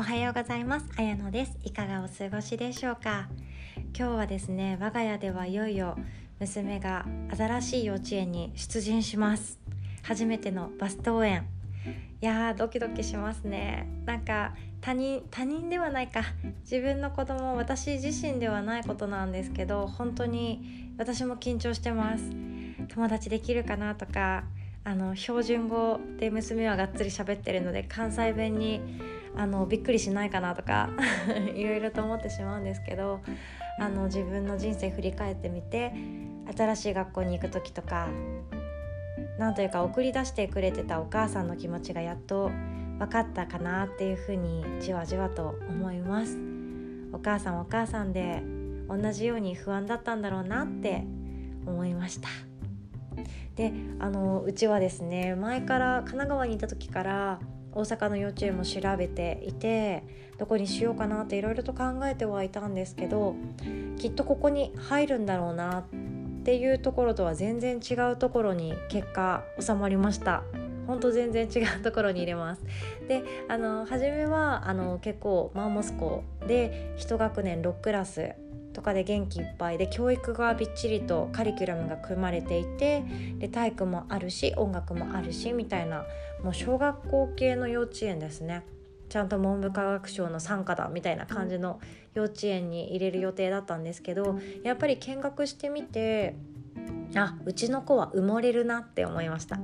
おはようございます。あやのです。いかがお過ごしでしょうか？今日はですね我が家ではいよいよ娘が新しい幼稚園に出陣します。初めてのバス登園。いやードキドキしますね。なんか他人他人ではないか。自分の子供私自身ではないことなんですけど本当に私も緊張してます。友達できるかなとかあの標準語で娘はがっつり喋ってるので関西弁にあのびっくりしないかなとか いろいろと思ってしまうんですけどあの自分の人生振り返ってみて新しい学校に行く時とかなんというか送り出してくれてたお母さんの気持ちがやっと分かったかなっていうふうにじわじわと思います。お母さんお母さんで同じように不安だったんだろうなって思いました。であのうちはですね前から神奈川にいた時から大阪の幼稚園も調べていてどこにしようかなっていろいろと考えてはいたんですけどきっとここに入るんだろうなっていうところとは全然違うところに結果収まりました。本当全然違うところに入れます。であの初めはあの結構マンモス校で1学年6クラスとかで元気いっぱいで教育がびっちりとカリキュラムが組まれていてで体育もあるし音楽もあるしみたいなもう小学校系の幼稚園ですね。ちゃんと文部科学省の傘下だみたいな感じの幼稚園に入れる予定だったんですけどやっぱり見学してみてあうちの子は埋もれるなって思いました。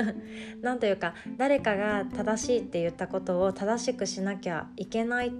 なんというか誰かが正しいって言ったことを正しくしなきゃいけないっ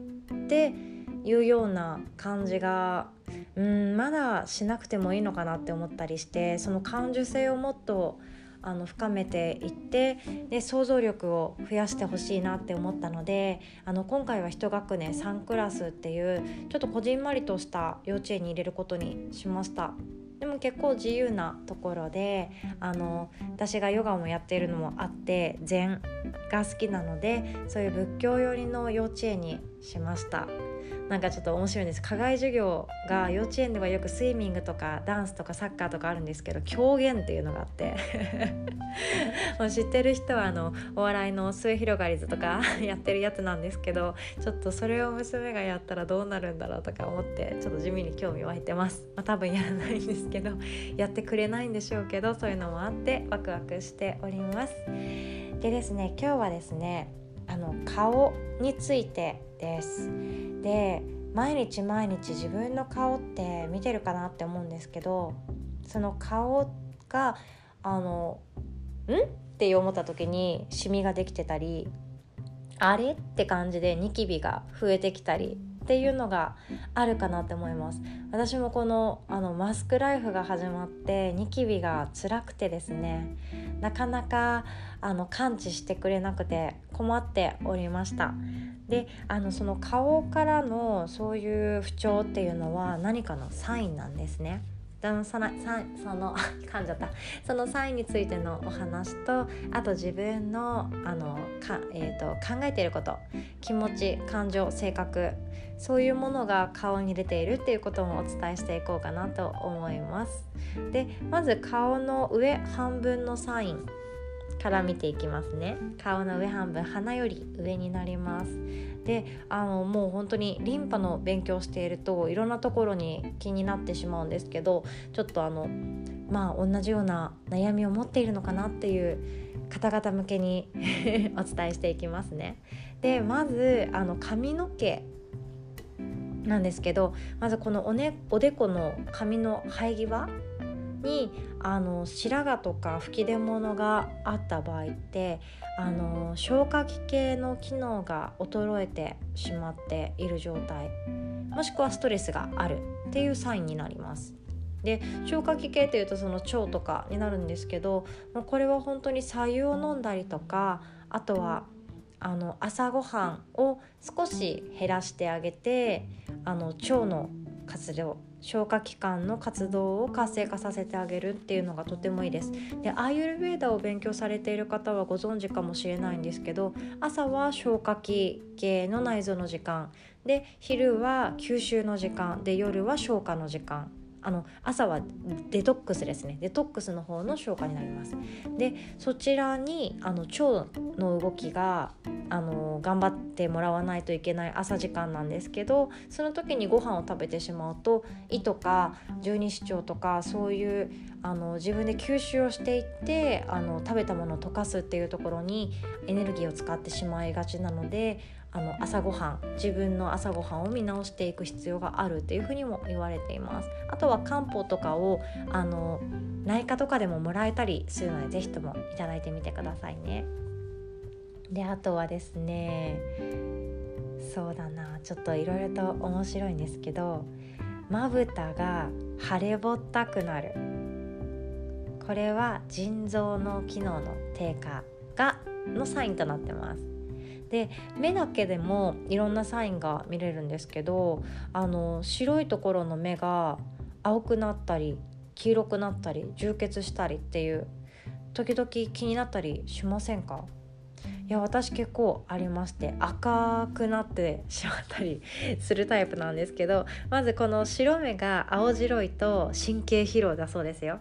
ていうような感じがうんまだしなくてもいいのかなって思ったりしてその感受性をもっとあの深めていってで想像力を増やしてほしいなって思ったのであの今回は1学年3クラスっていうちょっとこじんまりとした幼稚園に入れることにしました。でも結構自由なところであの私がヨガもやっているのもあって禅が好きなのでそういう仏教寄りの幼稚園にしました。なんかちょっと面白いんです。課外授業が幼稚園ではよくスイミングとかダンスとかサッカーとかあるんですけど狂言っていうのがあって。もう知ってる人はあのお笑いの末広がりずとか やってるやつなんですけどちょっとそれを娘がやったらどうなるんだろうとか思ってちょっと地味に興味湧いてます、まあ、多分やらないんですけどやってくれないんでしょうけどそういうのもあってワクワクしております。でですね今日はですねあの顔についてです。で毎日毎日自分の顔って見てるかなって思うんですけどその顔があのん？って思った時にシミができてたりあれ？って感じでニキビが増えてきたりっていうのがあるかなって思います私もこのあのマスクライフが始まってニキビが辛くてですねなかなかあの感知してくれなくて困っておりましたであのその顔からのそういう不調っていうのは何かのサインなんですね。そのその 噛んじゃったそのサインについてのお話とあと自分のあのか、えーと、考えていること気持ち感情性格そういうものが顔に出ているっていうこともお伝えしていこうかなと思います。でまず顔の上半分のサインから見ていきますね。顔の上半分鼻より上になります。であのもう本当にリンパの勉強しているといろんなところに気になってしまうんですけどちょっとあのまあ同じような悩みを持っているのかなっていう方々向けに お伝えしていきますね。でまずあの髪の毛なんですけどまずこのお,、ね、おでこの髪の生え際にあの白髪とか吹き出物があった場合ってあの消化器系の機能が衰えてしまっている状態もしくはストレスがあるっていうサインになります。で消化器系というとその腸とかになるんですけどもうこれは本当に白湯を飲んだりとかあとはあの朝ごはんを少し減らしてあげてあの腸の活動消化器官の活動を活性化させてあげるっていうのがとてもいいです。でアーユルヴェーダを勉強されている方はご存知かもしれないんですけど朝は消化器系の内臓の時間。で昼は吸収の時間。で夜は消化の時間。あの朝はデトックスですね。デトックスの方の消化になります。でそちらにあの腸の動きがあの頑張ってもらわないといけない朝時間なんですけどその時にご飯を食べてしまうと胃とか十二指腸とかそういうあの自分で吸収をしていってあの食べたものを溶かすっていうところにエネルギーを使ってしまいがちなのであの朝ごはん自分の朝ごはんを見直していく必要があるっていうふうにも言われています。あとは漢方とかをあの内科とかでももらえたりするので是非ともいただいてみてくださいね。であとはですねそうだなちょっといろいろと面白いんですけどまぶたが腫れぼったくなる。これは腎臓の機能の低下がのサインとなってます。で目だけでもいろんなサインが見れるんですけどあの白いところの目が青くなったり黄色くなったり充血したりっていう時々気になったりしませんか？いや私結構ありまして赤くなってしまったり するタイプなんですけどまずこの白目が青白いと神経疲労だそうですよ。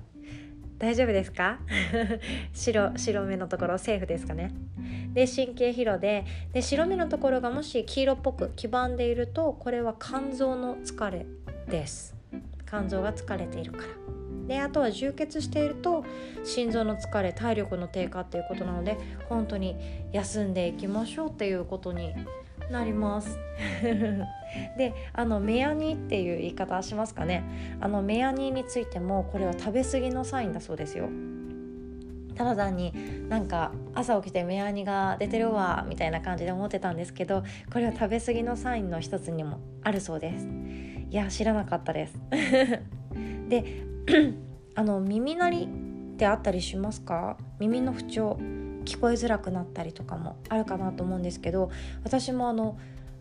大丈夫ですか？白白目のところセーフですかね？で神経疲労でで白目のところがもし黄色っぽく黄ばんでいるとこれは肝臓の疲れです。肝臓が疲れているから。であとは充血していると心臓の疲れ体力の低下っていうことなので本当に休んでいきましょうっていうことになります。であのメアニっていう言い方しますかね。あのメアニについてもこれは食べ過ぎのサインだそうですよ。ただ単になんか朝起きて目やにが出てるわみたいな感じで思ってたんですけどこれは食べ過ぎのサインの一つにもあるそうです。いや知らなかったです。で あの耳鳴りってあったりしますか？耳の不調。聞こえづらくなったりとかもあるかなと思うんですけど私もあの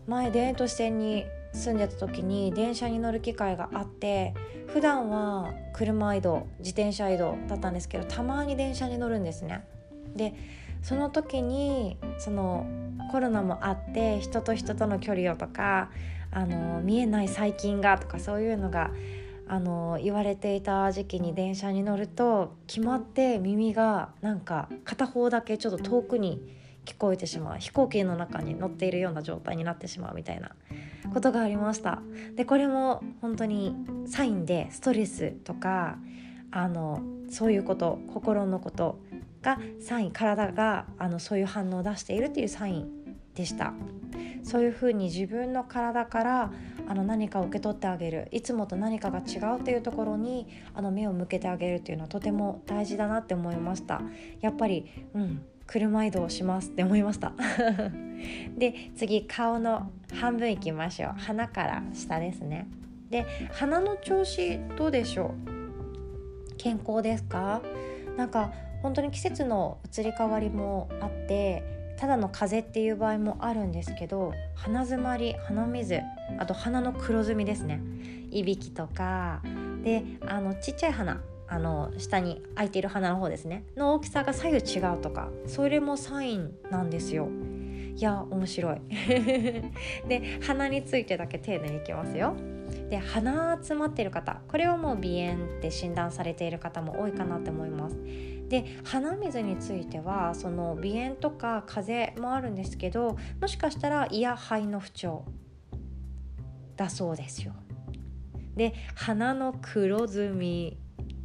前田園都市線に住んでた時に電車に乗る機会があって普段は車移動自転車移動だったんですけどたまに電車に乗るんですね。でその時にそのコロナもあって人と人との距離をとかあの見えない細菌がとかそういうのがあの言われていた時期に電車に乗ると決まって耳がなんか片方だけちょっと遠くに聞こえてしまう。飛行機の中に乗っているような状態になってしまうみたいなことがありました。でこれも本当にサインでストレスとかあのそういうこと心のことがサイン体があのそういう反応を出しているっていうサインでした。そういうふうに自分の体からあの何かを受け取ってあげる。いつもと何かが違うっていうところにあの目を向けてあげるっていうのはとても大事だなって思いました。やっぱりうん車移動しますって思いました。で次顔の半分いきましょう。鼻から下ですね。で鼻の調子どうでしょう？健康ですか？なんか本当に季節の移り変わりもあってただの風邪っていう場合もあるんですけど鼻づまり鼻水あと鼻の黒ずみですね。いびきとかであのちっちゃい鼻あの下に開いている鼻の方ですね。の大きさが左右違うとかそれもサインなんですよ。いや面白い。で鼻についてだけ丁寧にいきますよ。で鼻詰まっている方これはもう鼻炎って診断されている方も多いかなって思います。で鼻水についてはその鼻炎とか風邪もあるんですけどもしかしたら胃や肺の不調だそうですよ。で鼻の黒ずみ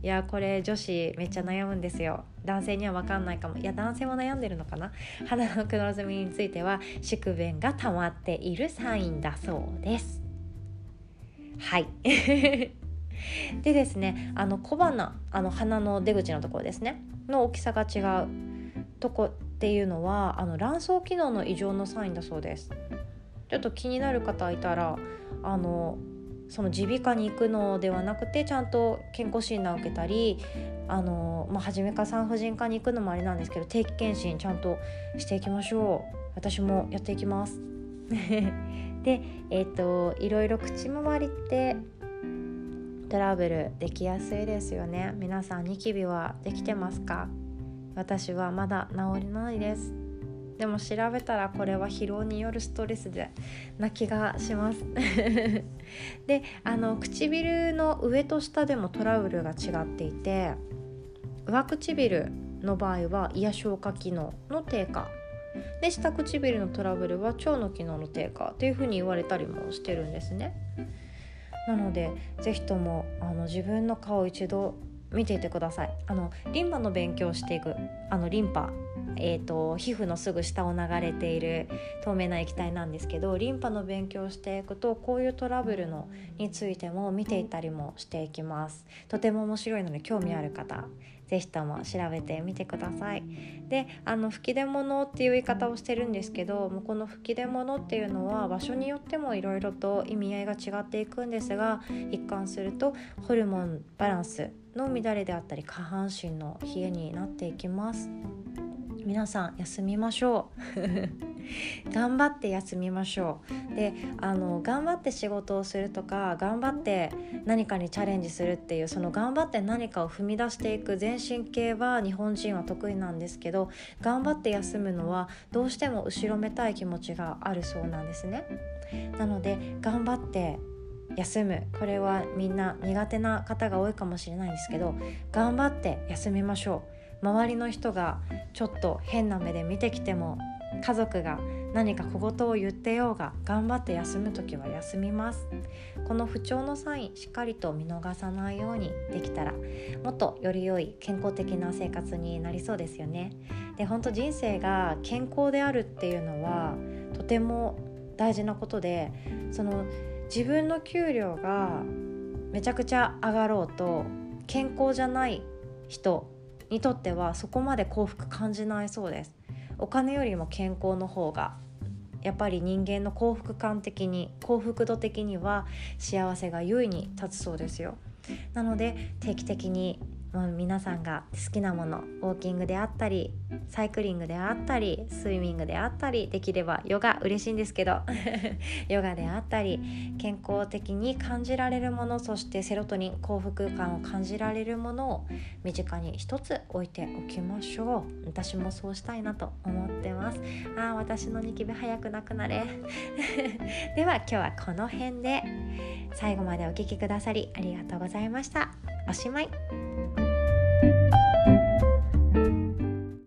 いやこれ女子めっちゃ悩むんですよ。男性には分かんないかも。いや男性も悩んでるのかな？鼻の黒ずみについては宿便が溜まっているサインだそうです。はい。でですねあの小鼻あの鼻の出口のところですね。の大きさが違うとこっていうのはあの卵巣機能の異常のサインだそうです。ちょっと気になる方いたらあのその耳鼻科に行くのではなくてちゃんと健康診断を受けたりあの、まあ、初めから産婦人科に行くのもあれなんですけど定期検診ちゃんとしていきましょう。私もやっていきます。でえっ、ー、といろいろ口周りってトラブルできやすいですよね。皆さんニキビはできてますか？私はまだ治りないです。でも調べたらこれは疲労によるストレスでな気がします。であの唇の上と下でもトラブルが違っていて上唇の場合は胃や消化機能の低下。で下唇のトラブルは腸の機能の低下っていうふうに言われたりもしてるんですね。なので是非ともあの自分の顔を一度見ていてください。あのリンパの勉強をしていくあのリンパえーと、皮膚のすぐ下を流れている透明な液体なんですけどリンパの勉強をしていくとこういうトラブルのについても見ていたりもしていきます。とても面白いので興味ある方是非とも調べてみてください。であの吹き出物っていう言い方をしてるんですけどもこの吹き出物っていうのは場所によってもいろいろと意味合いが違っていくんですが一貫するとホルモンバランスの乱れであったり下半身の冷えになっていきます。皆さん休みましょう。頑張って休みましょう。であの頑張って仕事をするとか頑張って何かにチャレンジするっていうその頑張って何かを踏み出していく全身系は日本人は得意なんですけど頑張って休むのはどうしても後ろめたい気持ちがあるそうなんですね。なので頑張って休む。これはみんな苦手な方が多いかもしれないんですけど頑張って休みましょう。周りの人がちょっと変な目で見てきても家族が何か小言を言ってようが頑張って休む時は休みます。この不調のサインしっかりと見逃さないようにできたらもっとより良い健康的な生活になりそうですよね。で本当人生が健康であるっていうのはとても大事なことでその自分の給料がめちゃくちゃ上がろうと健康じゃない人にとってはそこまで幸福感じないそうです。お金よりも健康の方がやっぱり人間の幸福感的に幸福度的には幸せが優位に立つそうですよ。なので定期的にもう皆さんが好きなものウォーキングであったりサイクリングであったりスイミングであったりできればヨガ嬉しいんですけど ヨガであったり健康的に感じられるものそしてセロトニン幸福感を感じられるものを身近に一つ置いておきましょう。私もそうしたいなと思ってます。あ私のニキビ早くなくなれ。では今日はこの辺で。最後までお聴きくださりありがとうございました。おしまい。